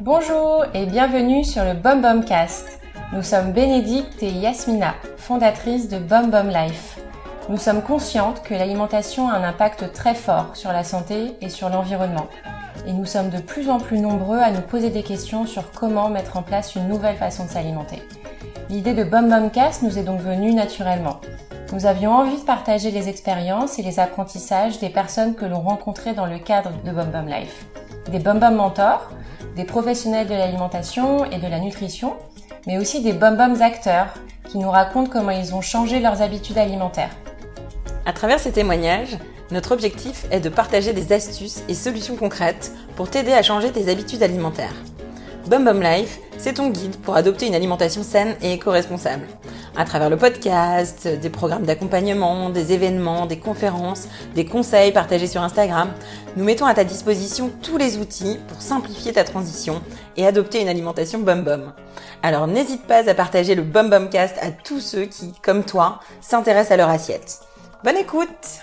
Bonjour et bienvenue sur le Bum Cast. Nous sommes Bénédicte et Yasmina, fondatrices de Bum Life. Nous sommes conscientes que l'alimentation a un impact très fort sur la santé et sur l'environnement. Et nous sommes de plus en plus nombreux à nous poser des questions sur comment mettre en place une nouvelle façon de s'alimenter. L'idée de Bum Cast nous est donc venue naturellement. Nous avions envie de partager les expériences et les apprentissages des personnes que l'on rencontrait dans le cadre de Bum Life. Des Bum mentors, des professionnels de l'alimentation et de la nutrition, mais aussi des Bum Bums acteurs qui nous racontent comment ils ont changé leurs habitudes alimentaires. À travers ces témoignages, notre objectif est de partager des astuces et solutions concrètes pour t'aider à changer tes habitudes alimentaires. Bum Bum Life, c'est ton guide pour adopter une alimentation saine et éco-responsable. À travers le podcast, des programmes d'accompagnement, des événements, des conférences, des conseils partagés sur Instagram, nous mettons à ta disposition tous les outils pour simplifier ta transition et adopter une alimentation Bum Bum. Alors n'hésite pas à partager le Bum Bum Cast à tous ceux qui, comme toi, s'intéressent à leur assiette. Bonne écoute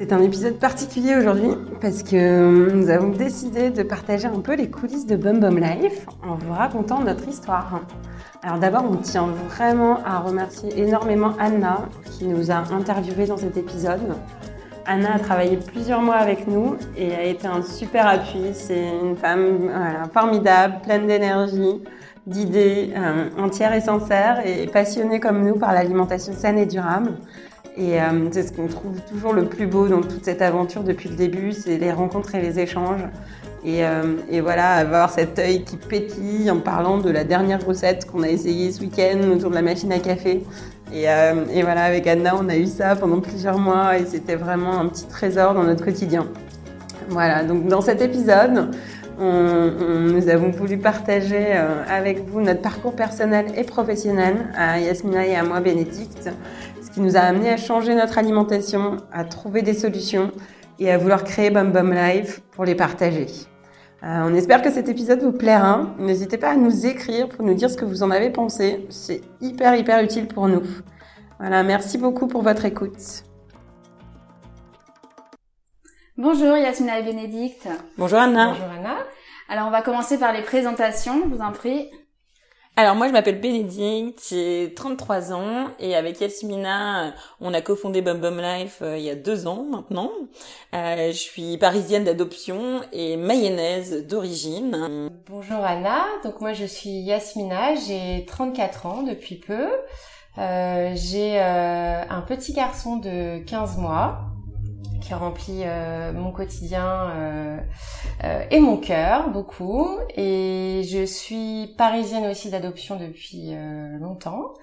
c'est un épisode particulier aujourd'hui parce que nous avons décidé de partager un peu les coulisses de Bum Bum Life en vous racontant notre histoire. Alors d'abord, on tient vraiment à remercier énormément Anna qui nous a interviewés dans cet épisode. Anna a travaillé plusieurs mois avec nous et a été un super appui. C'est une femme formidable, pleine d'énergie, d'idées, euh, entière et sincère et passionnée comme nous par l'alimentation saine et durable. Et euh, c'est ce qu'on trouve toujours le plus beau dans toute cette aventure depuis le début, c'est les rencontres et les échanges. Et, euh, et, voilà, avoir cet œil qui pétille en parlant de la dernière recette qu'on a essayée ce week-end autour de la machine à café. Et, euh, voilà, avec Anna, on a eu ça pendant plusieurs mois et c'était vraiment un petit trésor dans notre quotidien. Voilà, donc dans cet épisode, nous avons voulu partager avec vous notre parcours personnel et professionnel à Yasmina et à moi, Bénédicte, ce qui nous a amené à changer notre alimentation, à trouver des solutions et à vouloir créer Bum Bum Life pour les partager. Euh, on espère que cet épisode vous plaira. N'hésitez pas à nous écrire pour nous dire ce que vous en avez pensé. C'est hyper hyper utile pour nous. Voilà, merci beaucoup pour votre écoute. Bonjour Yasmina et Bénédicte. Bonjour Anna. Bonjour Anna. Alors on va commencer par les présentations, je vous en prie. Alors moi je m'appelle Bénédicte, j'ai 33 ans et avec Yasmina euh, on a cofondé Bum Bum Life euh, il y a deux ans maintenant. Euh, je suis parisienne d'adoption et mayonnaise d'origine. Bonjour Anna, donc moi je suis Yasmina, j'ai 34 ans depuis peu. J'ai un petit garçon de 15 mois qui remplit euh, mon quotidien euh, euh, et mon cœur beaucoup. Et je suis parisienne aussi d'adoption depuis longtemps.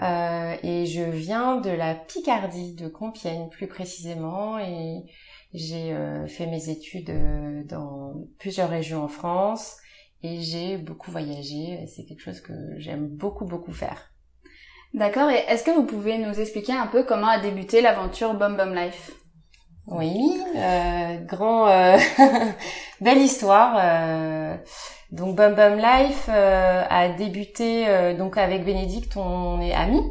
et je viens de la Picardie, de Compiègne plus précisément. Et j'ai fait mes études dans plusieurs régions en France. Et j'ai beaucoup voyagé. C'est quelque chose que j'aime beaucoup beaucoup faire. D'accord. Et est-ce que vous pouvez nous expliquer un peu comment a débuté l'aventure Bum Bum Life? Oui, euh, grand, euh, belle histoire. Euh, donc Bum Bum Life euh, a débuté euh, donc avec Bénédicte, on est amis.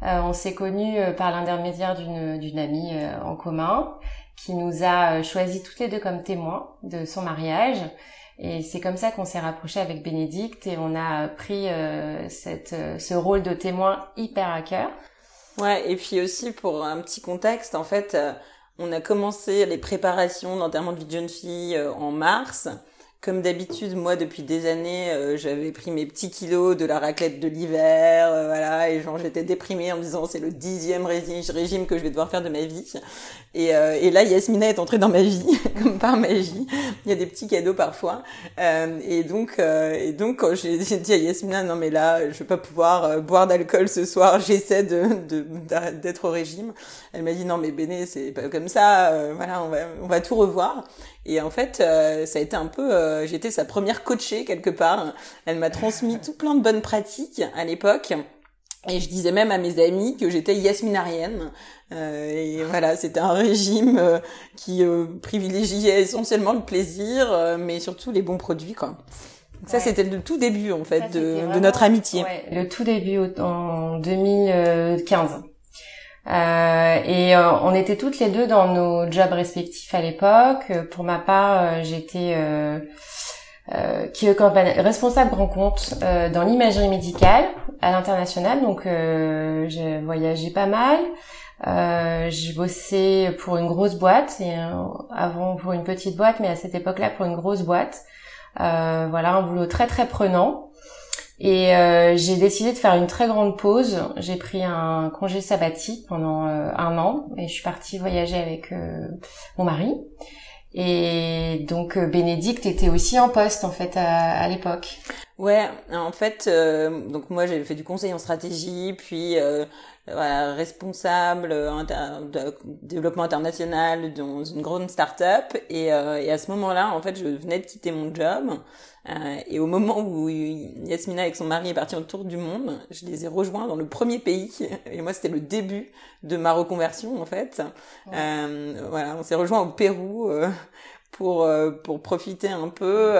on s'est connus par l'intermédiaire d'une d'une amie en commun qui nous a choisis toutes les deux comme témoins de son mariage. Et c'est comme ça qu'on s'est rapproché avec Bénédicte et on a pris cette, ce rôle de témoin hyper à cœur. Ouais, et puis aussi pour un petit contexte, en fait, on a commencé les préparations d'enterrement de vie de jeune fille euh, en mars. Comme d'habitude, moi, depuis des années, euh, j'avais pris mes petits kilos de la raclette de l'hiver, euh, voilà, et genre j'étais déprimée en me disant c'est le dixième régime que je vais devoir faire de ma vie. Et, euh, et là, Yasmina est entrée dans ma vie, comme par magie. Il y a des petits cadeaux parfois. et donc, et donc quand j'ai dit à Yasmina, non mais là, je vais pas pouvoir boire d'alcool ce soir, j'essaie de d'être au régime. Elle m'a dit non mais Béné, c'est pas comme ça. voilà, on va on va tout revoir. Et en fait, euh, ça a été un peu, euh, j'étais sa première coachée quelque part. Elle m'a transmis tout plein de bonnes pratiques à l'époque. Et je disais même à mes amis que j'étais yasminarienne. Euh, et voilà, c'était un régime euh, qui privilégiait essentiellement le plaisir, mais surtout les bons produits, quoi. Donc ça, c'était le tout début, en fait, de, de, notre amitié. Ouais, le tout début en 2015. et on était toutes les deux dans nos jobs respectifs à l'époque. Pour ma part, j'étais euh, qui est responsable grand compte euh, dans l'imagerie médicale à l'international. Donc euh, j'ai voyagé pas mal. Euh, j'ai bossé pour une grosse boîte et avant pour une petite boîte, mais à cette époque-là pour une grosse boîte. voilà un boulot très très prenant. Et j'ai décidé de faire une très grande pause. J'ai pris un congé sabbatique pendant un an et je suis partie voyager avec mon mari. Et donc euh, Bénédicte était aussi en poste en fait à, l'époque. Ouais, en fait, euh, donc moi j'ai fait du conseil en stratégie, puis euh, voilà, responsable de développement international dans une grande start-up, et, et à ce moment-là, en fait, je venais de quitter mon job. Euh, et au moment où Yasmina avec son mari est partie autour du monde, je les ai rejoints dans le premier pays. Et moi, c'était le début de ma reconversion, en fait. Euh, voilà, on s'est rejoints au Pérou euh, pour euh, pour profiter un peu.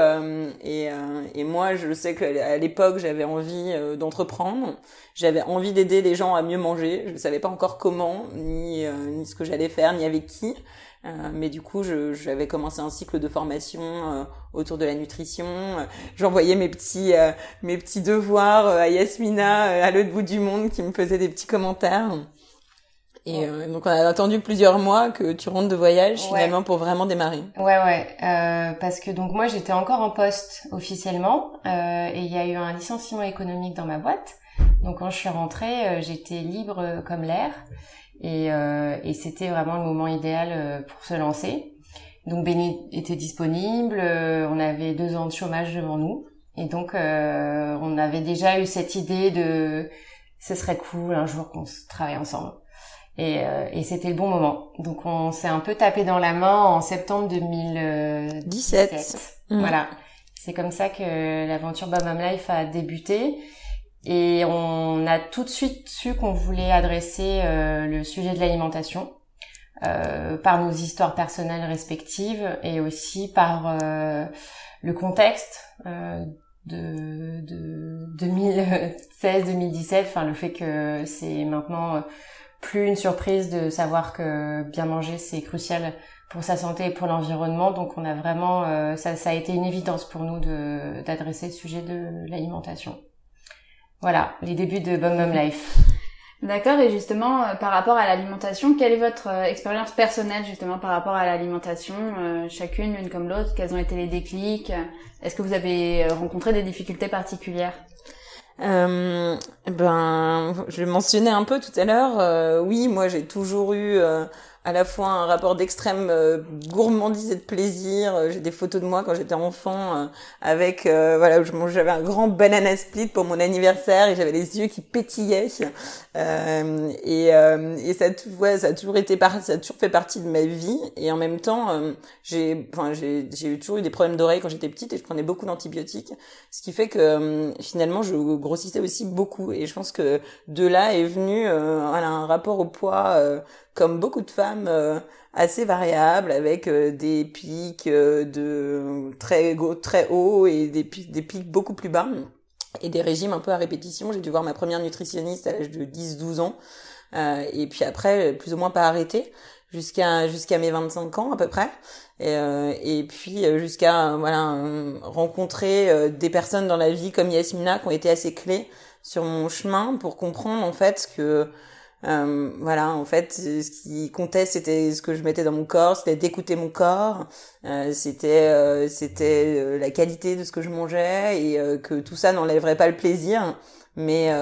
et, et moi, je sais qu'à l'époque, j'avais envie d'entreprendre. J'avais envie d'aider les gens à mieux manger. Je ne savais pas encore comment, ni ni ce que j'allais faire, ni avec qui. Euh, mais du coup, j'avais commencé un cycle de formation euh, autour de la nutrition. J'envoyais mes petits euh, mes petits devoirs à Yasmina à l'autre bout du monde qui me faisait des petits commentaires. Et donc on a attendu plusieurs mois que tu rentres de voyage finalement pour vraiment démarrer. Ouais ouais euh, parce que donc moi j'étais encore en poste officiellement euh, et il y a eu un licenciement économique dans ma boîte. Donc quand je suis rentrée j'étais libre comme l'air et, euh, et c'était vraiment le moment idéal euh, pour se lancer. Donc Béni était disponible, euh, on avait deux ans de chômage devant nous, et donc euh, on avait déjà eu cette idée de ce serait cool un jour qu'on travaille ensemble. Et, et c'était le bon moment. Donc on s'est un peu tapé dans la main en septembre 2017. Mmh. Voilà. C'est comme ça que l'aventure Bam Life a débuté. Et on a tout de suite su qu'on voulait adresser euh, le sujet de l'alimentation euh, par nos histoires personnelles respectives et aussi par euh, le contexte euh, de, de 2016-2017, enfin le fait que c'est maintenant plus une surprise de savoir que bien manger c'est crucial pour sa santé et pour l'environnement. Donc on a vraiment, ça, ça a été une évidence pour nous d'adresser le sujet de l'alimentation. Voilà, les débuts de Bum Bum Life. D'accord, et justement, euh, par rapport à l'alimentation, quelle est votre euh, expérience personnelle justement par rapport à l'alimentation, euh, chacune, l'une comme l'autre? Quels ont été les déclics? Est-ce que vous avez rencontré des difficultés particulières? Ben, je mentionnais un peu tout à l'heure. oui, moi j'ai toujours eu à la fois un rapport d'extrême euh, gourmandise et de plaisir. Euh, j'ai des photos de moi quand j'étais enfant euh, avec voilà j'avais un grand banana split pour mon anniversaire et j'avais les yeux qui pétillaient. Et, et ça ça a toujours été ça a toujours fait partie de ma vie. Et en même temps j'ai enfin j'ai j'ai toujours eu des problèmes d'oreilles quand j'étais petite et je prenais beaucoup d'antibiotiques. Ce qui fait que finalement je grossissais aussi beaucoup. Et je pense que de là est venu voilà, un rapport au poids comme beaucoup de femmes euh, assez variables avec euh, des pics euh, de très très hauts et des pics, des pics beaucoup plus bas et des régimes un peu à répétition. J'ai dû voir ma première nutritionniste à l'âge de 10-12 ans et puis après plus ou moins pas arrêté jusqu'à jusqu'à mes 25 ans à peu près et, et puis jusqu'à voilà rencontrer des personnes dans la vie comme Yasmina qui ont été assez clés sur mon chemin pour comprendre en fait que euh, voilà, en fait, ce qui comptait, c'était ce que je mettais dans mon corps, c'était d'écouter mon corps, euh, c'était euh, c'était euh, la qualité de ce que je mangeais et que tout ça n'enlèverait pas le plaisir, mais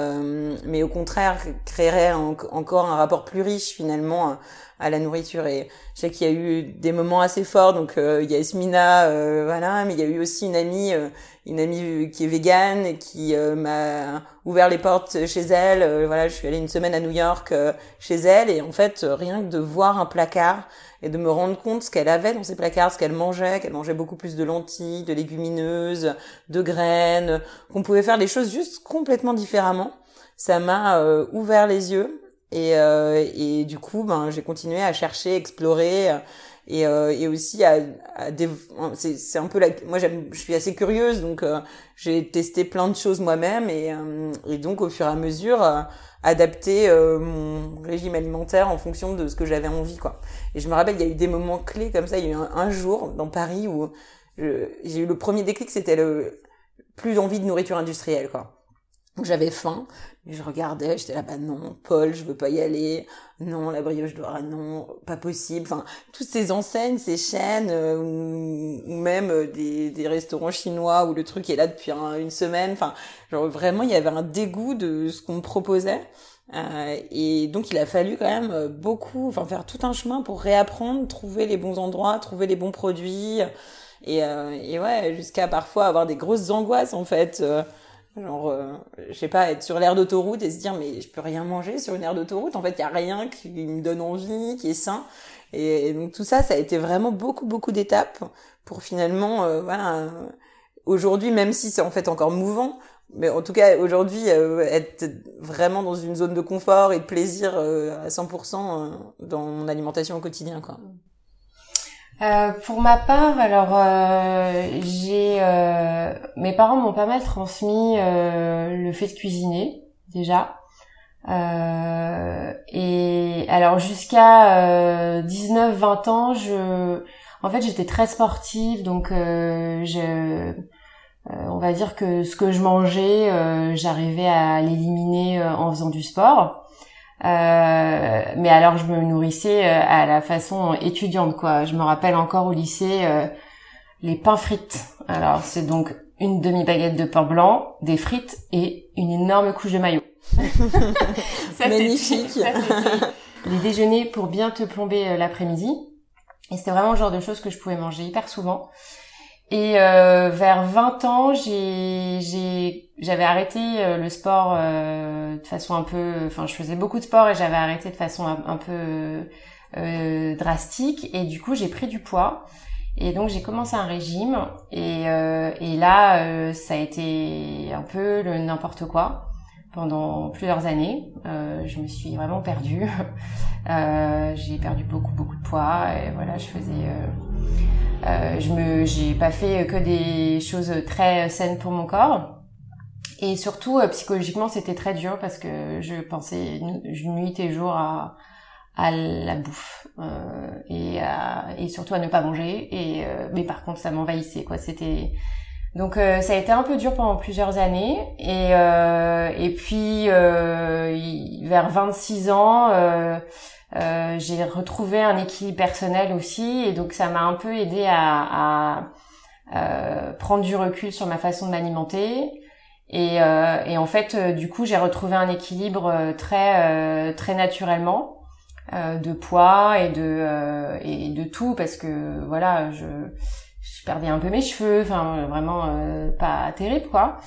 mais au contraire créerait encore un rapport plus riche finalement à la nourriture. Et je sais qu'il y a eu des moments assez forts, donc il y a Esmina, voilà, mais il y a eu aussi une amie une amie qui est végane qui euh, m'a ouvert les portes chez elle. Euh, voilà, je suis allée une semaine à New York euh, chez elle et en fait, rien que de voir un placard et de me rendre compte ce qu'elle avait dans ses placards, ce qu'elle mangeait, qu'elle mangeait beaucoup plus de lentilles, de légumineuses, de graines, qu'on pouvait faire les choses juste complètement différemment. Ça m'a ouvert les yeux et, et du coup, ben, j'ai continué à chercher, explorer et, euh, et aussi à, à c'est, c'est un peu la, moi j'aime, je suis assez curieuse donc euh, j'ai testé plein de choses moi-même et, euh, et donc au fur et à mesure euh, adapter mon régime alimentaire en fonction de ce que j'avais envie quoi. Et je me rappelle il y a eu des moments clés comme ça, il y a eu un, jour dans Paris où j'ai eu le premier déclic, c'était le plus envie de nourriture industrielle quoi. J'avais faim, je regardais, j'étais là, bah non, Paul, je veux pas y aller, non, la brioche d'or, non, pas possible. Enfin, toutes ces enseignes, ces chaînes, euh, ou, même euh, des, des, restaurants chinois où le truc est là depuis une semaine. Enfin, genre vraiment, il y avait un dégoût de ce qu'on me proposait. Euh, et donc il a fallu quand même euh, beaucoup, enfin faire tout un chemin pour réapprendre, trouver les bons endroits, trouver les bons produits, et, euh, et ouais, jusqu'à parfois avoir des grosses angoisses en fait. Genre, euh, je sais pas, être sur l'aire d'autoroute et se dire mais je peux rien manger sur une aire d'autoroute. En fait, il y a rien qui me donne envie, qui est sain. Et, donc tout ça, ça a été vraiment beaucoup beaucoup d'étapes pour finalement, euh, voilà. Aujourd'hui, même si c'est en fait encore mouvant, mais en tout cas aujourd'hui, euh, être vraiment dans une zone de confort et de plaisir à 100% dans mon alimentation au quotidien, quoi. Euh, pour ma part, alors euh, j'ai euh, mes parents m'ont pas mal transmis euh, le fait de cuisiner déjà. et alors jusqu'à 19-20 ans, je en fait j'étais très sportive, donc je on va dire que ce que je mangeais, j'arrivais à l'éliminer en faisant du sport. Euh, mais alors je me nourrissais euh, à la façon étudiante quoi. Je me rappelle encore au lycée euh, les pains frites. Alors c'est donc une demi baguette de pain blanc, des frites et une énorme couche de maillot. ça, Magnifique. Ça, les déjeuners pour bien te plomber l'après-midi. Et c'était vraiment le genre de choses que je pouvais manger hyper souvent. Et euh, vers 20 ans, j'ai, j'avais arrêté euh, le sport euh, de façon un peu, enfin, je faisais beaucoup de sport et j'avais arrêté de façon un, peu euh, drastique. Et du coup, j'ai pris du poids. Et donc, j'ai commencé un régime. Et, et là, ça a été un peu le n'importe quoi pendant plusieurs années. Euh, je me suis vraiment perdue. Euh, j'ai perdu beaucoup beaucoup de poids et voilà, je faisais. Euh, euh, je me, j'ai pas fait que des choses très saines pour mon corps. Et surtout euh, psychologiquement, c'était très dur parce que je pensais nuit et jour à la bouffe euh, et surtout à ne pas manger. Et mais par contre, ça m'envahissait quoi. C'était donc euh, ça a été un peu dur pendant plusieurs années. Et euh, et puis euh, vers 26 ans j'ai retrouvé un équilibre personnel aussi. Et donc ça m'a un peu aidé à, à prendre du recul sur ma façon de m'alimenter. Et, et en fait du coup j'ai retrouvé un équilibre très très naturellement de poids et de et de tout. Parce que voilà je je perdais un peu mes cheveux, enfin vraiment euh, pas terrible quoi.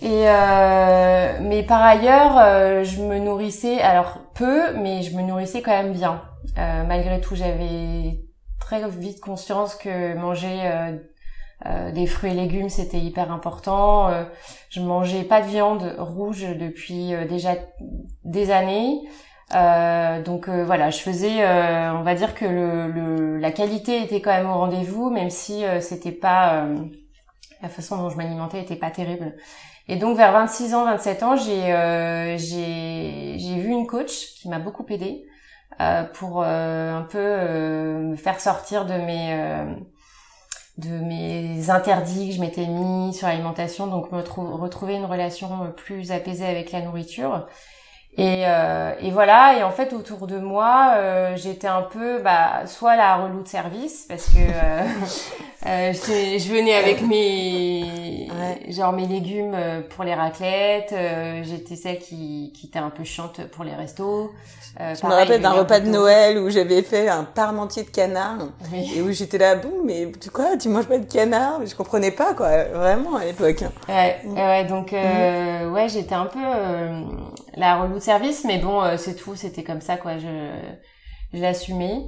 Et euh, mais par ailleurs, euh, je me nourrissais alors peu, mais je me nourrissais quand même bien. malgré tout, j'avais très vite conscience que manger des fruits et légumes c'était hyper important. je mangeais pas de viande rouge depuis déjà des années. Euh, donc euh, voilà, je faisais, euh, on va dire que le, la qualité était quand même au rendez-vous, même si c'était pas la façon dont je m'alimentais était pas terrible. Et donc vers 26 ans, 27 ans, j'ai j'ai j'ai vu une coach qui m'a beaucoup aidée pour un peu me faire sortir de mes de mes interdits que je m'étais mis sur l'alimentation, donc me retrouver une relation plus apaisée avec la nourriture. Et, euh, et, voilà, et en fait autour de moi, euh, j'étais un peu bah, soit la relou de service parce que euh, euh je, je, venais avec mes genre mes légumes euh, pour les raclettes, euh, j'étais celle qui, qui était un peu chiante pour les restos. je me rappelle d'un repas de Noël où j'avais fait un parmentier de canard et où j'étais là, bon, mais tu quoi, tu manges pas de canard? Je comprenais pas quoi, vraiment à l'époque. Ouais, ouais, donc mm. ouais, j'étais un peu la relou de service, mais bon, euh, c'est tout, c'était comme ça, quoi. Je, je l'assumais.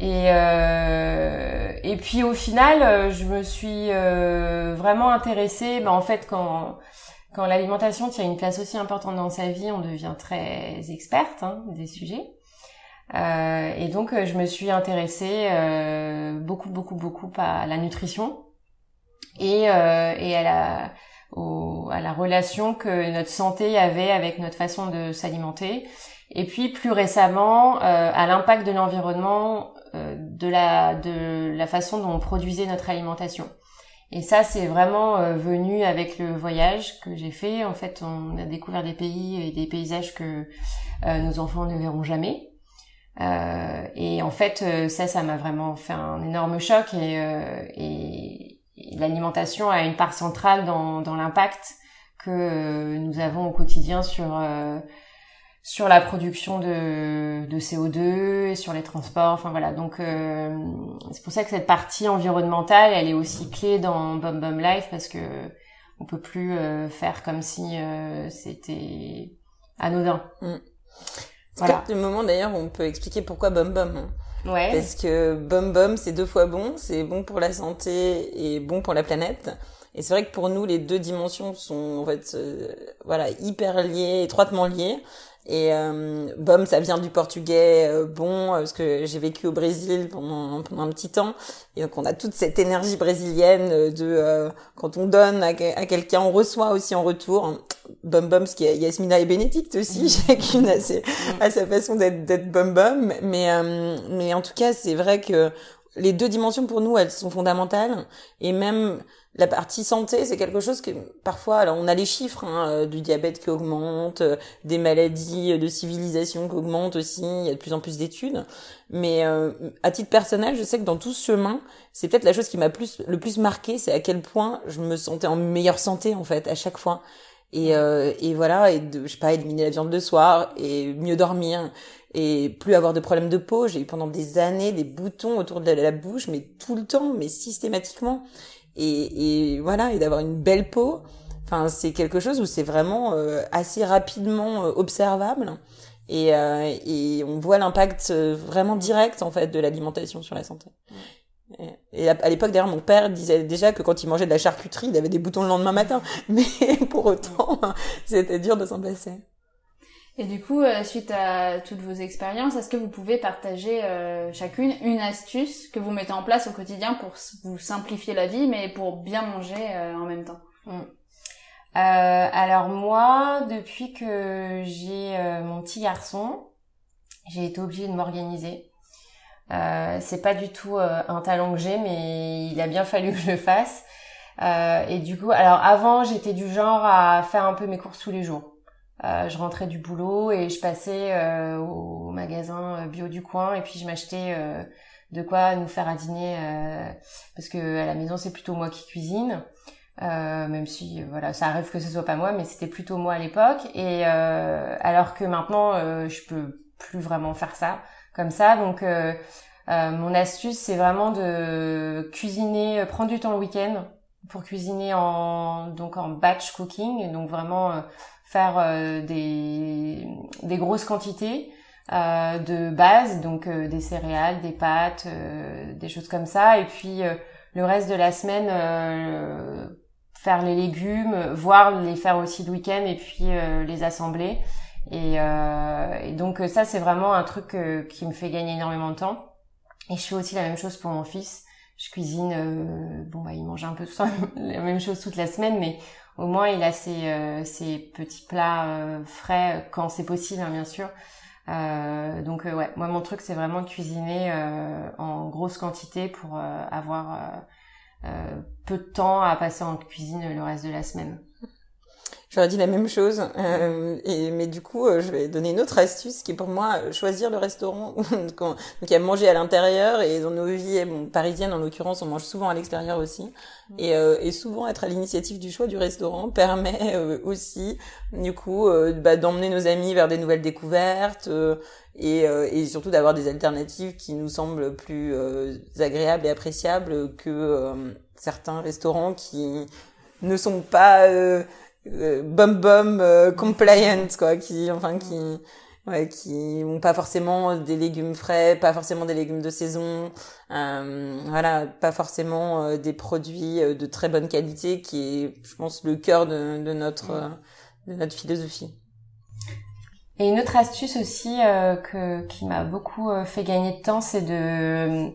Et euh, et puis au final, euh, je me suis vraiment intéressée. Ben, en fait, quand quand l'alimentation tient une place aussi importante dans sa vie, on devient très experte hein, des sujets. et donc je me suis intéressée beaucoup beaucoup beaucoup à la nutrition et, et à la au, à la relation que notre santé avait avec notre façon de s'alimenter et puis plus récemment euh, à l'impact de l'environnement euh, de la de la façon dont on produisait notre alimentation. Et ça, c'est vraiment euh, venu avec le voyage que j'ai fait. En fait, on a découvert des pays et des paysages que nos enfants ne verront jamais. et en fait, ça, ça m'a vraiment fait un énorme choc. Et, et, l'alimentation a une part centrale dans, dans l'impact que nous avons au quotidien sur sur la production de, de CO2, sur les transports, enfin voilà. Donc euh, c'est pour ça que cette partie environnementale, elle est aussi clé dans Bum Bum Life parce que on peut plus euh, faire comme si euh, c'était anodin. Mm. C'est voilà. le moment d'ailleurs où on peut expliquer pourquoi Bum Bum. Hein. Ouais. Parce que Bum Bum, c'est deux fois bon, c'est bon pour la santé et bon pour la planète. Et c'est vrai que pour nous, les deux dimensions sont en fait, voilà, hyper liées, étroitement liées. Et euh, bom, ça vient du portugais euh, bon, euh, parce que j'ai vécu au Brésil pendant, pendant un petit temps. Et donc on a toute cette énergie brésilienne euh, de quand on donne à, quelqu'un, on reçoit aussi en retour. Bum bum, ce qui est Yasmina et Bénédicte aussi, mm. chacune a, ses, a sa façon d'être bum bum. Mais mais en tout cas, c'est vrai que les deux dimensions pour nous, elles sont fondamentales. Et même la partie santé, c'est quelque chose que parfois, alors on a les chiffres hein, euh, du diabète qui augmente, euh, des maladies de civilisation qui augmentent aussi, il y a de plus en plus d'études. Mais euh, à titre personnel, je sais que dans tout ce chemin, c'est peut-être la chose qui m'a plus le plus marqué, c'est à quel point je me sentais en meilleure santé en fait à chaque fois. Et, et voilà, et de, je sais pas, éliminer la viande de soir et mieux dormir et plus avoir de problèmes de peau. J'ai eu pendant des années des boutons autour de la bouche, mais tout le temps, mais systématiquement. Et, et voilà et d'avoir une belle peau enfin c'est quelque chose où c'est vraiment euh, assez rapidement euh, observable. Et, euh, et on voit l'impact vraiment direct en fait de l'alimentation sur la santé. Et, à, l'époque d'ailleurs mon père disait déjà que quand il mangeait de la charcuterie il avait des boutons le lendemain matin. Mais pour autant c'était dur de s'en passer et du coup, euh, suite à toutes vos expériences, est-ce que vous pouvez partager euh, chacune une astuce que vous mettez en place au quotidien pour vous simplifier la vie, mais pour bien manger euh, en même temps? Mm. Alors moi, depuis que j'ai mon petit garçon, j'ai été obligée de m'organiser. c'est pas du tout un talent que j'ai, mais il a bien fallu que je le fasse. et du coup, alors avant, j'étais du genre à faire un peu mes courses tous les jours. Euh, je rentrais du boulot et je passais euh, au magasin euh, bio du coin et puis je m'achetais de quoi nous faire à dîner parce que à la maison c'est plutôt moi qui cuisine. même si voilà ça arrive que ce soit pas moi mais c'était plutôt moi à l'époque. Et alors que maintenant je peux plus vraiment faire ça comme ça. Donc mon astuce c'est vraiment de cuisiner prendre du temps le week-end pour cuisiner en donc en batch cooking. Donc vraiment faire euh, des, des grosses quantités euh, de base, donc euh, des céréales, des pâtes, des choses comme ça, et puis le reste de la semaine faire les légumes, voire les faire aussi le week-end et puis les assembler. Et, et donc ça c'est vraiment un truc qui me fait gagner énormément de temps. Et je fais aussi la même chose pour mon fils. Je cuisine, bon bah il mange un peu tout ça, la même chose toute la semaine, mais au moins il a ses, euh, petits plats euh, frais quand c'est possible, hein, bien sûr. Euh, donc ouais, moi mon truc c'est vraiment de cuisiner en grosse quantité pour avoir peu de temps à passer en cuisine le reste de la semaine. J'aurais dit la même chose, euh, et, mais du coup, euh, je vais donner une autre astuce qui est pour moi euh, choisir le restaurant. Donc, il y a manger à l'intérieur et dans nos vies bon, parisiennes, en l'occurrence, on mange souvent à l'extérieur aussi. Mm. Et, et, souvent, être à l'initiative du choix du restaurant permet aussi, du coup, bah, d'emmener nos amis vers des nouvelles découvertes et, et surtout d'avoir des alternatives qui nous semblent plus agréables et appréciables que certains restaurants qui ne sont pas euh, bum bum euh, compliant quoi qui enfin qui ouais qui ont pas forcément des légumes frais pas forcément des légumes de saison euh, voilà pas forcément euh, des produits de très bonne qualité qui est je pense le cœur de, de notre de notre philosophie. Et une autre astuce aussi que qui m'a beaucoup fait gagner de temps, c'est de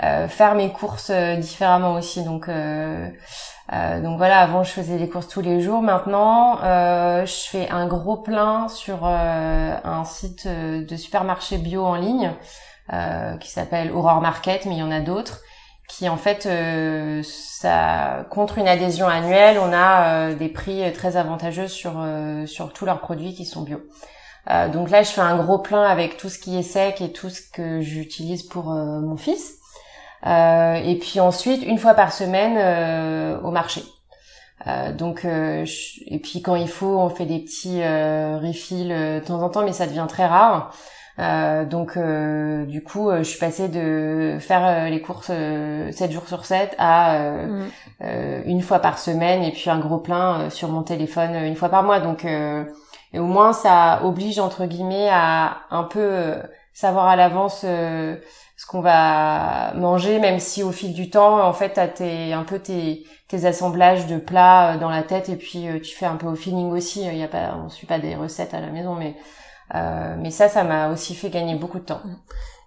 faire mes courses différemment aussi. Donc euh, donc voilà, avant je faisais des courses tous les jours. Maintenant, euh, je fais un gros plein sur euh, un site euh, de supermarché bio en ligne qui s'appelle Aurore Market, mais il y en a d'autres qui en fait ça contre une adhésion annuelle, on a des prix très avantageux sur sur tous leurs produits qui sont bio. donc là, je fais un gros plein avec tout ce qui est sec et tout ce que j'utilise pour mon fils. Euh, et puis ensuite, une fois par semaine euh, au marché. Euh, donc et puis quand il faut, on fait des petits refills de temps en temps, mais ça devient très rare. Euh, donc euh, du coup, je suis passée de faire les courses 7 jours sur 7 à mm. une fois par semaine et puis un gros plein sur mon téléphone une fois par mois. Donc et au moins ça oblige entre guillemets à un peu savoir à l'avance ce qu'on va manger, même si au fil du temps, en fait, t'as tes, un peu tes, assemblages de plats euh, dans la tête et puis euh, tu fais un peu au feeling aussi. Il y a pas, on suit pas des recettes à la maison, mais euh, mais ça, ça m'a aussi fait gagner beaucoup de temps.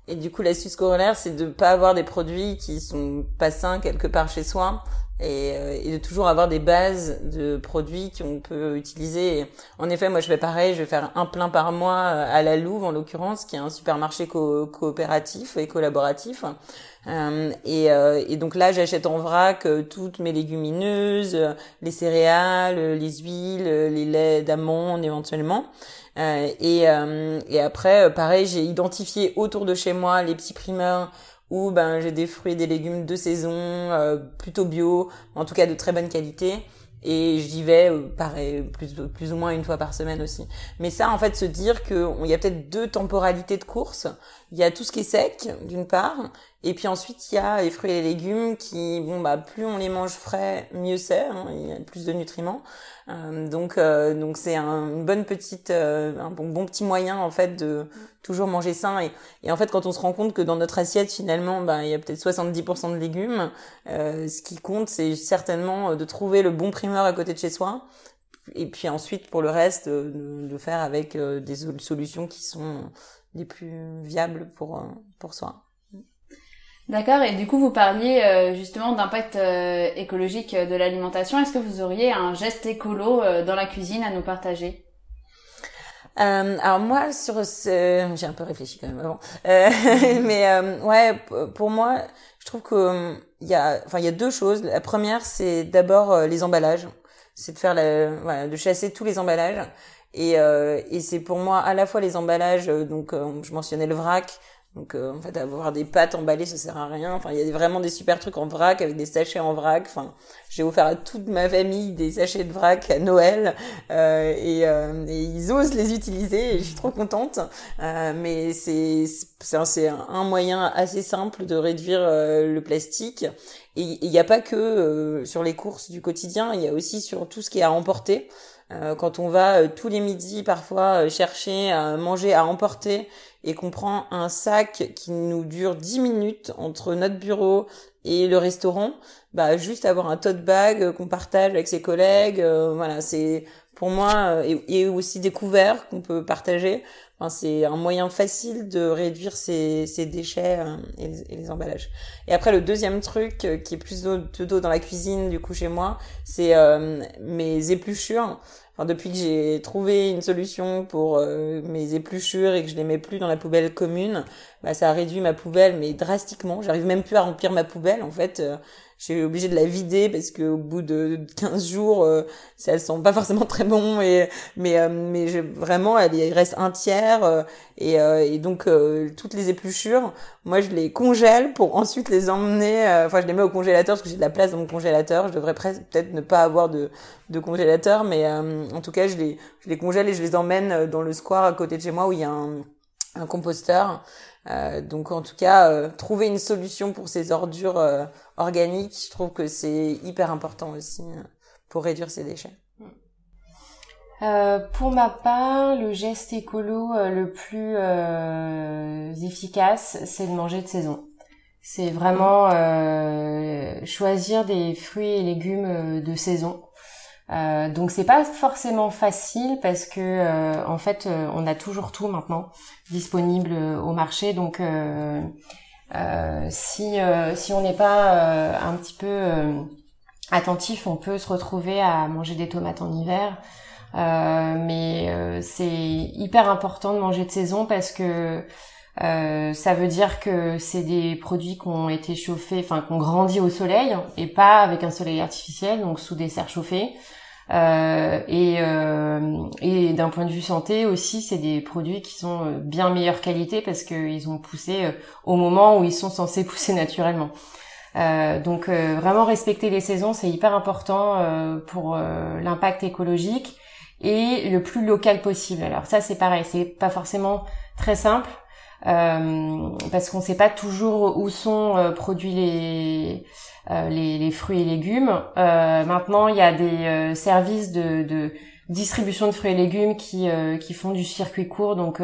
Et du coup, l'astuce corollaire, c'est de pas avoir des produits qui sont pas sains quelque part chez soi, et, euh, et, de toujours avoir des bases de produits qu'on peut utiliser. en effet, moi je fais pareil, je vais faire un plein par mois euh, à la Louve en l'occurrence, qui est un supermarché coopératif et collaboratif. Euh, et, euh, et, donc là, j'achète en vrac toutes mes légumineuses, les céréales, les huiles, les laits d'amande éventuellement. et, et après, pareil, j'ai identifié autour de chez moi les petits primeurs où ben j'ai des fruits et des légumes de saison, euh, plutôt bio, en tout cas de très bonne qualité. Et j'y vais, euh, pareil, plus, plus ou moins une fois par semaine aussi. Mais ça, en fait, se dire qu'il y a peut-être deux temporalités de course. Il y a tout ce qui est sec, d'une part, et puis ensuite, il y a les fruits et les légumes qui, bon, bah, plus on les mange frais, mieux c'est. Hein, il y a plus de nutriments. Euh, donc, euh, donc c'est un, une bonne petite, euh, un bon, petit moyen en fait de toujours manger sain. Et, en fait, quand on se rend compte que dans notre assiette, finalement, bah, il y a peut-être 70% de légumes, ce qui compte, c'est certainement de trouver le bon primeur à côté de chez soi. Et puis ensuite, pour le reste, de, de faire avec des solutions qui sont les plus viables pour pour soi. D'accord, et du coup vous parliez euh, justement d'impact euh, écologique de l'alimentation. Est-ce que vous auriez un geste écolo euh, dans la cuisine à nous partager? Alors moi sur ce, j'ai un peu réfléchi quand même avant, mais ouais pour moi je trouve que il y a, enfin il y a deux choses. La première c'est d'abord les emballages, c'est de faire la, voilà, de chasser tous les emballages et, et c'est pour moi à la fois les emballages donc je mentionnais le vrac donc euh, en fait avoir des pâtes emballées ça sert à rien. Enfin il y a vraiment des super trucs en vrac avec des sachets en vrac. Enfin j'ai offert à toute ma famille des sachets de vrac à Noël euh, et, euh, et, ils osent les utiliser et je suis trop contente. Euh, mais c'est c'est un moyen assez simple de réduire le plastique. Et il n'y a pas que sur les courses du quotidien, il y a aussi sur tout ce qui est à emporter. Quand on va tous les midis parfois chercher à manger à emporter et qu'on prend un sac qui nous dure 10 minutes entre notre bureau et le restaurant, bah juste avoir un tote bag qu'on partage avec ses collègues, euh, voilà, c'est pour moi euh, et, aussi des couverts qu'on peut partager. Enfin, c'est un moyen facile de réduire ces, ces déchets euh, et, les, et, les, emballages. Et après le deuxième truc qui est plus d'eau dans la cuisine du coup chez moi, c'est mes épluchures depuis que j'ai trouvé une solution pour euh, mes épluchures et que je les mets plus dans la poubelle commune, bah ça a réduit ma poubelle mais drastiquement. J'arrive même plus à remplir ma poubelle en fait. Euh, j'ai obligé de la vider parce que au bout de 15 jours, euh, elles sont pas forcément très bon et mais euh, mais vraiment, il reste un tiers euh, et, euh, et donc toutes les épluchures, moi je les congèle pour ensuite les emmener. Enfin, je les mets au congélateur parce que j'ai de la place dans mon congélateur. Je devrais peut-être ne pas avoir de de congélateur, mais en tout cas, je les je les congèle et je les emmène dans le square à côté de chez moi où il y a un un composteur. Euh, donc en tout cas, euh, trouver une solution pour ces ordures euh, organiques, je trouve que c'est hyper important aussi pour réduire ces déchets. pour ma part, le geste écolo le plus efficace, c'est de manger de saison. C'est vraiment choisir des fruits et légumes de saison. Euh, donc c'est pas forcément facile parce que euh, en fait euh, on a toujours tout maintenant disponible au marché. Donc si si on n'est pas un petit peu attentif on peut se retrouver à manger des tomates en hiver. Mais c'est hyper important de manger de saison parce que ça veut dire que c'est des produits qui ont été chauffés, enfin qui ont grandi au soleil et pas avec un soleil artificiel, donc sous des serres chauffées. Euh, et, euh, et d'un point de vue santé aussi, c'est des produits qui sont euh, bien meilleure qualité parce qu'ils ont poussé au moment où ils sont censés pousser naturellement. donc vraiment respecter les saisons, c'est hyper important pour l'impact écologique et le plus local possible. Alors ça c'est pareil, c'est pas forcément très simple parce qu'on sait pas toujours où sont produits les euh, les, les, fruits et légumes. Euh, maintenant, il y a des euh, services de, de, distribution de fruits et légumes qui, qui font du circuit court, donc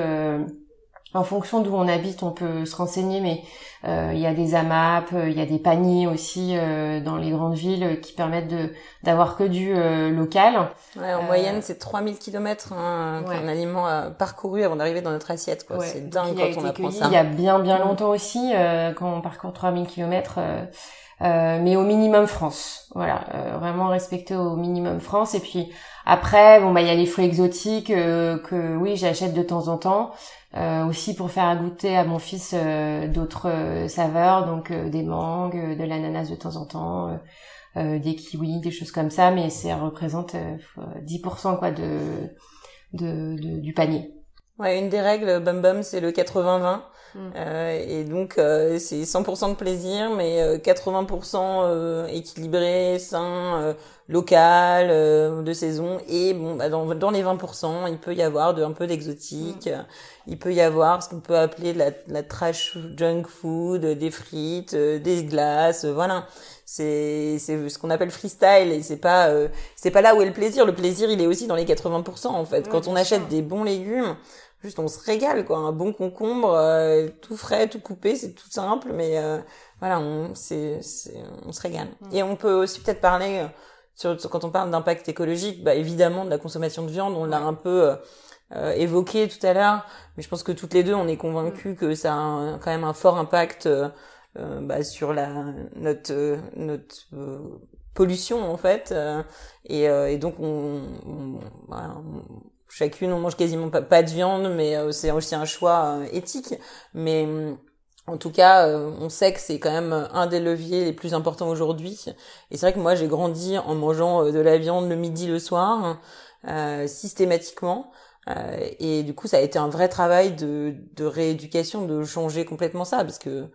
en fonction d'où on habite, on peut se renseigner, mais euh, il y a des AMAP, il y a des paniers aussi euh, dans les grandes villes qui permettent de d'avoir que du euh, local. Ouais, en moyenne, c'est 3000 km hein, qu'un aliment a parcouru avant d'arriver dans notre assiette. quoi. C'est dingue quand on apprend ça. Il y a bien bien longtemps aussi, quand on parcourt 3000 km euh, mais au minimum France. Voilà, euh, vraiment respecter au minimum France. Et puis après, bon bah il y a les fruits exotiques euh, que oui j'achète de temps en temps, aussi pour faire goûter à mon fils d'autres saveurs, donc des mangues, de l'ananas de temps en temps. des kiwis, des choses comme ça, mais ça représente 10% quoi de, de, de, du panier. Ouais, une des règles Bum Bum, c'est le 80-20. Mm. Euh, et donc euh, c'est 100% de plaisir, mais 80% euh, équilibré, sain, local, de saison. Et bon, bah, dans, dans les 20%, il peut y avoir de, un peu d'exotique. Mm. Il peut y avoir ce qu'on peut appeler la, la trash junk food, des frites, des glaces, voilà c'est c'est ce qu'on appelle freestyle et c'est pas c'est pas là où est le plaisir le plaisir il est aussi dans les 80% en fait quand on achète des bons légumes juste on se régale quoi un bon concombre euh, tout frais tout coupé c'est tout simple mais euh, voilà on c'est on se régale mm. et on peut aussi peut-être parler euh, sur, quand on parle d'impact écologique bah évidemment de la consommation de viande on l'a un peu évoqué tout à l'heure mais je pense que toutes les deux on est convaincus mm. que ça a quand même un fort impact bah, sur la notre notre pollution en fait et, et donc on, on, chacune on mange quasiment pas, de viande, mais euh, c'est aussi un choix euh, éthique. Mais mm, en tout cas, euh, on sait que c'est quand même un des leviers les plus importants aujourd'hui. Et c'est vrai que moi, j'ai grandi en mangeant de la viande le midi, le soir, systématiquement. et du coup, ça a été un vrai travail de, de rééducation, de changer complètement ça, parce que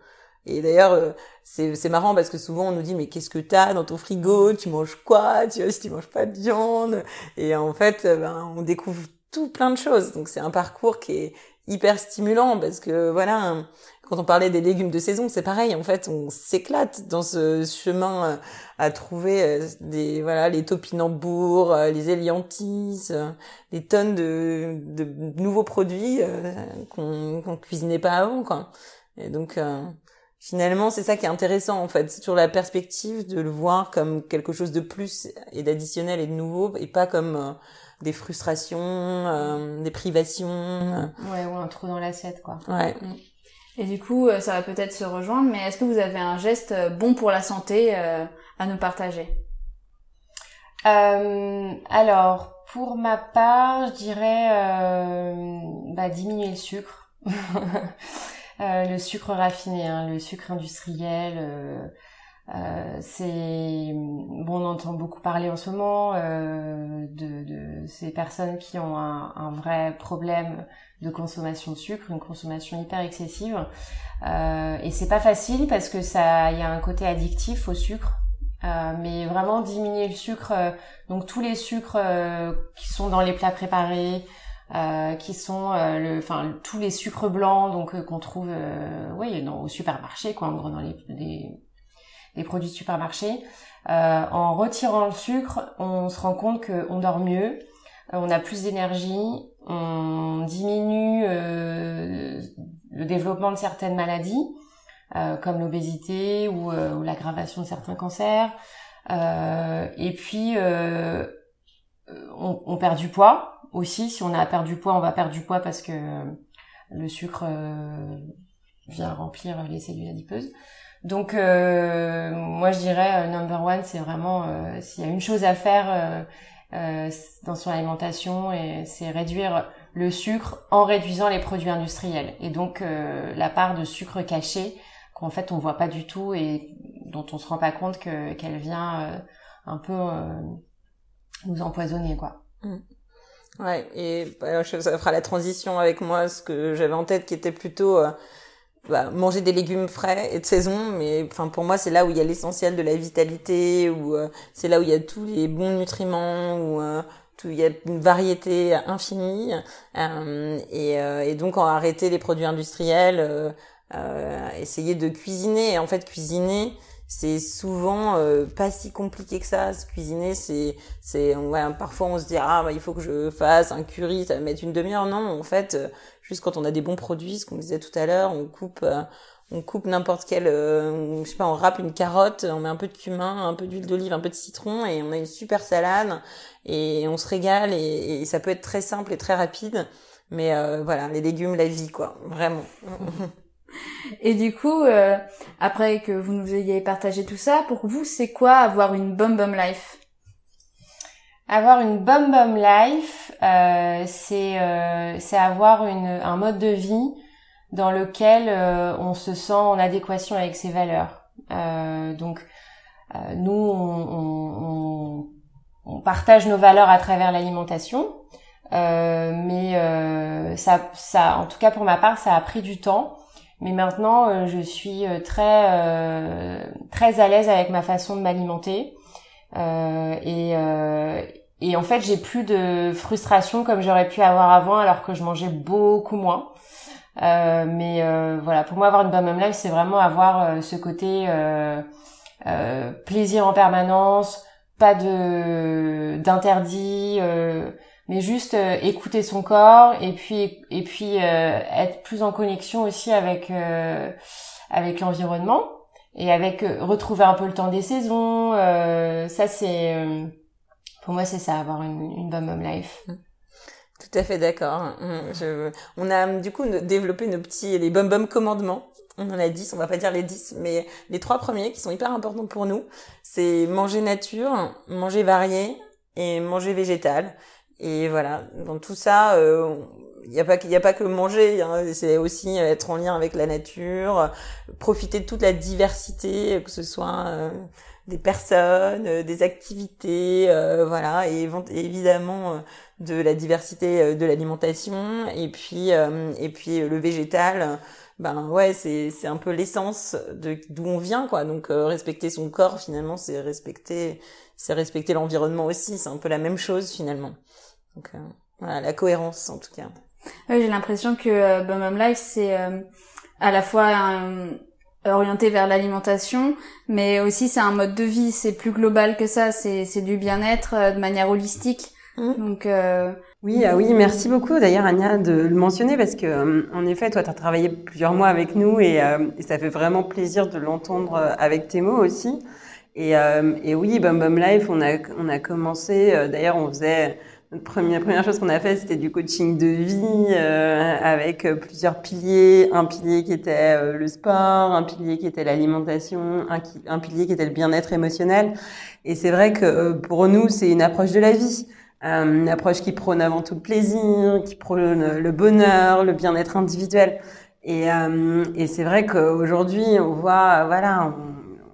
et d'ailleurs, c'est, c'est marrant parce que souvent on nous dit mais qu'est-ce que t'as dans ton frigo? Tu manges quoi? Tu vois si tu manges pas de viande Et en fait, ben, on découvre tout plein de choses. Donc c'est un parcours qui est hyper stimulant parce que voilà, quand on parlait des légumes de saison, c'est pareil. En fait, on s'éclate dans ce chemin euh, à trouver euh, des voilà les topinambours, euh, les éliantis, des tonnes de, de nouveaux produits qu'on qu'on cuisinait pas avant quoi. Et donc finalement, c'est ça qui est intéressant en fait, sur la perspective de le voir comme quelque chose de plus et d'additionnel et de nouveau et pas comme des frustrations, euh, des privations. Ouais, ou un trou dans l'assiette, quoi. Ouais. Mm. Et du coup, euh, ça va peut-être se rejoindre, mais est-ce que vous avez un geste euh, bon pour la santé à nous partager? Alors, pour ma part, je dirais bah, diminuer le sucre. le sucre raffiné, hein, le sucre industriel euh, c'est bon, on entend beaucoup parler en ce moment euh, de, ces personnes qui ont un, vrai problème de consommation de sucre, une consommation hyper excessive. Euh, et c'est pas facile parce que ça, il y a un côté addictif au sucre. Euh, mais vraiment diminuer le sucre, euh, donc tous les sucres qui sont dans les plats préparés, qui sont le, enfin tous les sucres blancs donc qu'on trouve, oui, au supermarché quoi, en gros dans les, les des produits de supermarché. Euh, en retirant le sucre, on se rend compte qu'on dort mieux, euh, on a plus d'énergie, on diminue euh, le développement de certaines maladies, euh, comme l'obésité ou, ou l'aggravation de certains cancers. et puis, on, on, perd du poids aussi. Si on a perdu du poids, on va perdre du poids parce que le sucre vient remplir les cellules adipeuses. Donc moi je dirais number one, c'est vraiment s'il y a une chose à faire dans son alimentation, c'est réduire le sucre en réduisant les produits industriels et donc euh, la part de sucre caché qu'en fait on voit pas du tout et dont on se rend pas compte que qu'elle vient euh, un peu euh, nous empoisonner quoi. Mmh. Ouais et bah, ça fera la transition avec moi ce que j'avais en tête qui était plutôt bah, manger des légumes frais et de saison, mais enfin pour moi c'est là où il y a l'essentiel de la vitalité, où c'est là où il y a tous les bons nutriments, où il y a une variété infinie euh, et, euh, et, donc en arrêter les produits industriels, euh, euh essayer de cuisiner. Et en fait, cuisiner, c'est souvent pas si compliqué que ça. Cuisiner, c'est, c'est, ouais, parfois on se dit ah bah, il faut que je fasse un curry, ça va mettre une demi-heure. Non, en fait, juste quand on a des bons produits, ce qu'on disait tout à l'heure, on coupe on coupe n'importe quel, euh, je sais pas, on râpe une carotte, on met un peu de cumin, un peu d'huile d'olive, un peu de citron et on a une super salade et on se régale et, ça peut être très simple et très rapide. Mais euh, voilà, les légumes, la vie, quoi, vraiment. Et du coup, euh, après que vous nous ayez partagé tout ça, pour vous, c'est quoi avoir une bum bum life? Avoir une bum bum life, c'est c'est avoir une, un mode de vie dans lequel euh, on se sent en adéquation avec ses valeurs. Euh, donc euh, nous, on, on, partage nos valeurs à travers l'alimentation, mais ça, ça, en tout cas pour ma part, ça a pris du temps. Mais maintenant, je suis très très à l'aise avec ma façon de m'alimenter et et en fait, j'ai plus de frustration comme j'aurais pu avoir avant, alors que je mangeais beaucoup moins. Euh, mais euh, voilà, pour moi, avoir une bonne même life, c'est vraiment avoir euh, ce côté plaisir en permanence, pas de d'interdit, mais juste écouter son corps et puis et puis être plus en connexion aussi avec avec l'environnement et avec retrouver un peu le temps des saisons. ça, c'est pour moi, c'est ça, avoir une, une bonne life. Mm. Tout à fait d'accord. Hum, on a du coup développé nos petits, les bum bum commandements. On en a 10, on va pas dire les 10, mais les trois premiers qui sont hyper importants pour nous, c'est manger nature, manger varié et manger végétal. Et voilà, dans tout ça, il euh, n'y a pas il a pas que manger, hein, c'est aussi être en lien avec la nature, profiter de toute la diversité, que ce soit euh, des personnes, euh, des activités, voilà, et évidemment de la diversité euh, de l'alimentation. Et puis euh, et puis le végétal ben ouais c'est c'est un peu l'essence de d'où on vient quoi. Donc euh, respecter son corps finalement c'est respecter c'est respecter l'environnement aussi. C'est un peu la même chose finalement donc voilà la cohérence en tout cas ouais, j'ai l'impression que Bum Life c'est à la fois orienté vers l'alimentation, mais aussi c'est un mode de vie, c'est plus global que ça, c'est c'est du bien-être de manière holistique. Mmh. Donc euh... oui, ah oui, merci beaucoup d'ailleurs Anya de le mentionner parce que euh, en effet, toi, tu as travaillé plusieurs mois avec nous et, euh, et ça fait vraiment plaisir de l'entendre euh, avec tes mots aussi. Et, et oui, Bum Bum Life, on a on a commencé. D'ailleurs, on faisait première première chose qu'on a fait, c'était du coaching de vie avec plusieurs piliers. Un pilier qui était le sport, un pilier qui était l'alimentation, un, pilier qui était le bien-être émotionnel. Et c'est vrai que pour nous, c'est une approche de la vie. Euh, une approche qui prône avant tout le plaisir, qui prône le bonheur, le bien-être individuel. Et, euh, et c'est vrai qu'aujourd'hui, on voit, voilà,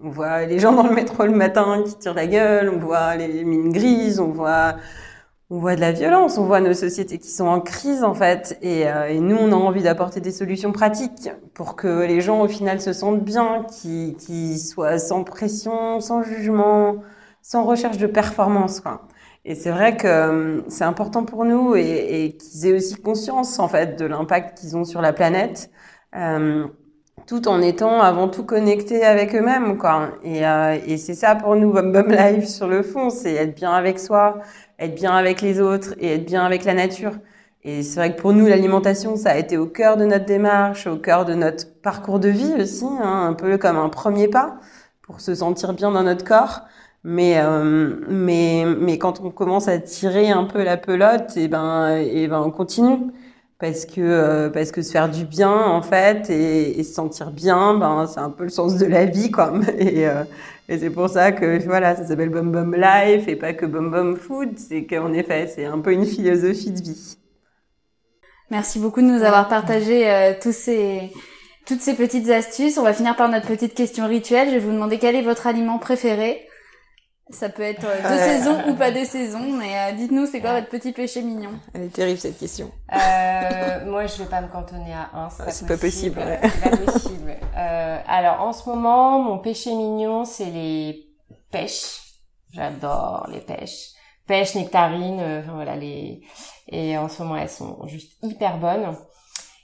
on, on, voit les gens dans le métro le matin qui tirent la gueule, on voit les mines grises, on voit, on voit de la violence, on voit nos sociétés qui sont en crise en fait. Et, euh, et nous, on a envie d'apporter des solutions pratiques pour que les gens au final se sentent bien, qui, qui soient sans pression, sans jugement, sans recherche de performance. Quoi. Et c'est vrai que euh, c'est important pour nous et, et qu'ils aient aussi conscience en fait de l'impact qu'ils ont sur la planète, euh, tout en étant avant tout connectés avec eux-mêmes quoi. Et, euh, et c'est ça pour nous Bum Bum Life sur le fond, c'est être bien avec soi, être bien avec les autres et être bien avec la nature. Et c'est vrai que pour nous l'alimentation ça a été au cœur de notre démarche, au cœur de notre parcours de vie aussi, hein, un peu comme un premier pas pour se sentir bien dans notre corps. Mais, euh, mais, mais quand on commence à tirer un peu la pelote, et ben, et ben, on continue. Parce que, euh, parce que se faire du bien, en fait, et, et se sentir bien, ben, c'est un peu le sens de la vie, quoi. Et, euh, et c'est pour ça que, voilà, ça s'appelle Bum Bum Life et pas que Bum Bum Food. C'est qu'en effet, c'est un peu une philosophie de vie. Merci beaucoup de nous avoir partagé euh, tous ces, toutes ces petites astuces. On va finir par notre petite question rituelle. Je vais vous demander quel est votre aliment préféré. Ça peut être de saison ou pas de saison, mais euh, dites-nous, c'est quoi votre petit péché mignon Elle est terrible cette question. Euh, moi, je vais pas me cantonner à un. C'est pas, possible. Ouais. C'est pas possible. Euh, alors, en ce moment, mon péché mignon, c'est les pêches. J'adore les pêches. Pêches, nectarines, euh, enfin voilà les. Et en ce moment, elles sont juste hyper bonnes.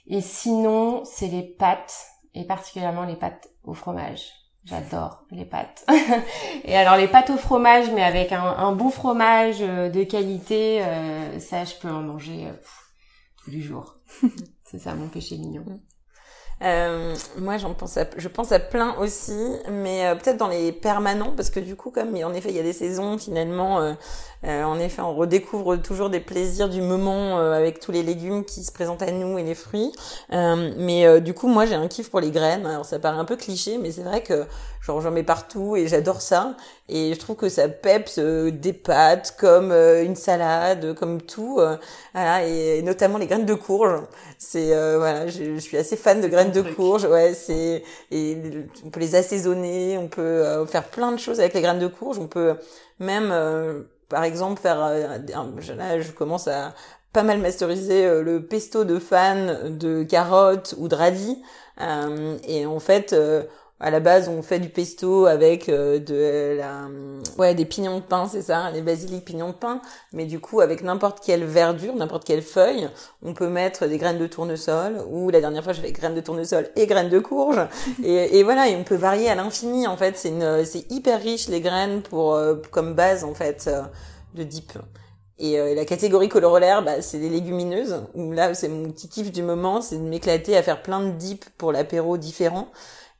Et sinon, c'est les pâtes, et particulièrement les pâtes au fromage. J'adore les pâtes. et alors les pâtes au fromage, mais avec un, bon fromage euh, de qualité, euh, ça je peux en manger euh, tous les jours. C'est ça mon péché mignon. Euh, moi, j'en pense à, je pense à plein aussi, mais euh, peut-être dans les permanents, parce que du coup, comme en effet, il y a des saisons, finalement, euh, euh en effet, on redécouvre toujours des plaisirs du moment avec tous les légumes qui se présentent à nous et les fruits. mais du coup, moi, j'ai un kiff pour les graines. Alors, ça paraît un peu cliché, mais c'est vrai que genre j'en mets partout et j'adore ça. Et je trouve que ça peps des pâtes, comme une salade, comme tout. voilà, et, notamment les graines de courge. C'est voilà, je, je suis assez fan de graines de courge, ouais, c'est et on peut les assaisonner, on peut euh, faire plein de choses avec les graines de courge, on peut même euh, par exemple faire euh, là je commence à pas mal masteriser le pesto de fan de carottes ou de radis et en fait à la base, on fait du pesto avec euh, de la, ouais, des pignons de pain, c'est ça, les basiliques pignons de pain. Mais du coup, avec n'importe quelle verdure, n'importe quelle feuille, on peut mettre des graines de tournesol. Ou la dernière fois, j'avais graines de tournesol et graines de courge. et, et voilà, et on peut varier à l'infini. En fait, c'est une, c'est hyper riche les graines pour euh, comme base en fait euh, de dip. Et la catégorie colorolaire, bah, c'est des légumineuses. Où là, c'est mon petit kiff du moment, c'est de m'éclater à faire plein de dips pour l'apéro différents.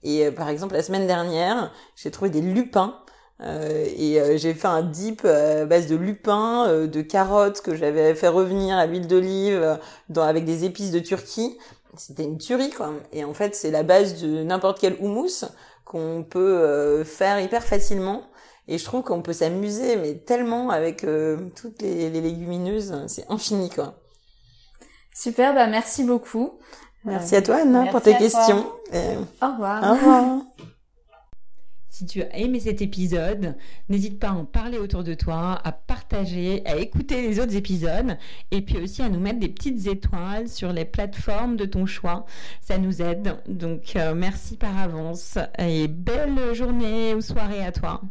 Et euh, par exemple, la semaine dernière, j'ai trouvé des lupins. Euh, et euh, j'ai fait un dip à base de lupins, de carottes que j'avais fait revenir à l'huile d'olive avec des épices de Turquie. C'était une tuerie quoi. Et en fait, c'est la base de n'importe quel houmous qu'on peut faire hyper facilement. Et je trouve qu'on peut s'amuser, mais tellement avec toutes les, les légumineuses, c'est infini quoi. Super, bah merci beaucoup. Merci à toi, Anna, pour tes questions. Au revoir. Au revoir. Si tu as aimé cet épisode, n'hésite pas à en parler autour de toi, à partager, à écouter les autres épisodes et puis aussi à nous mettre des petites étoiles sur les plateformes de ton choix. Ça nous aide. Donc euh, merci par avance et belle journée ou soirée à toi.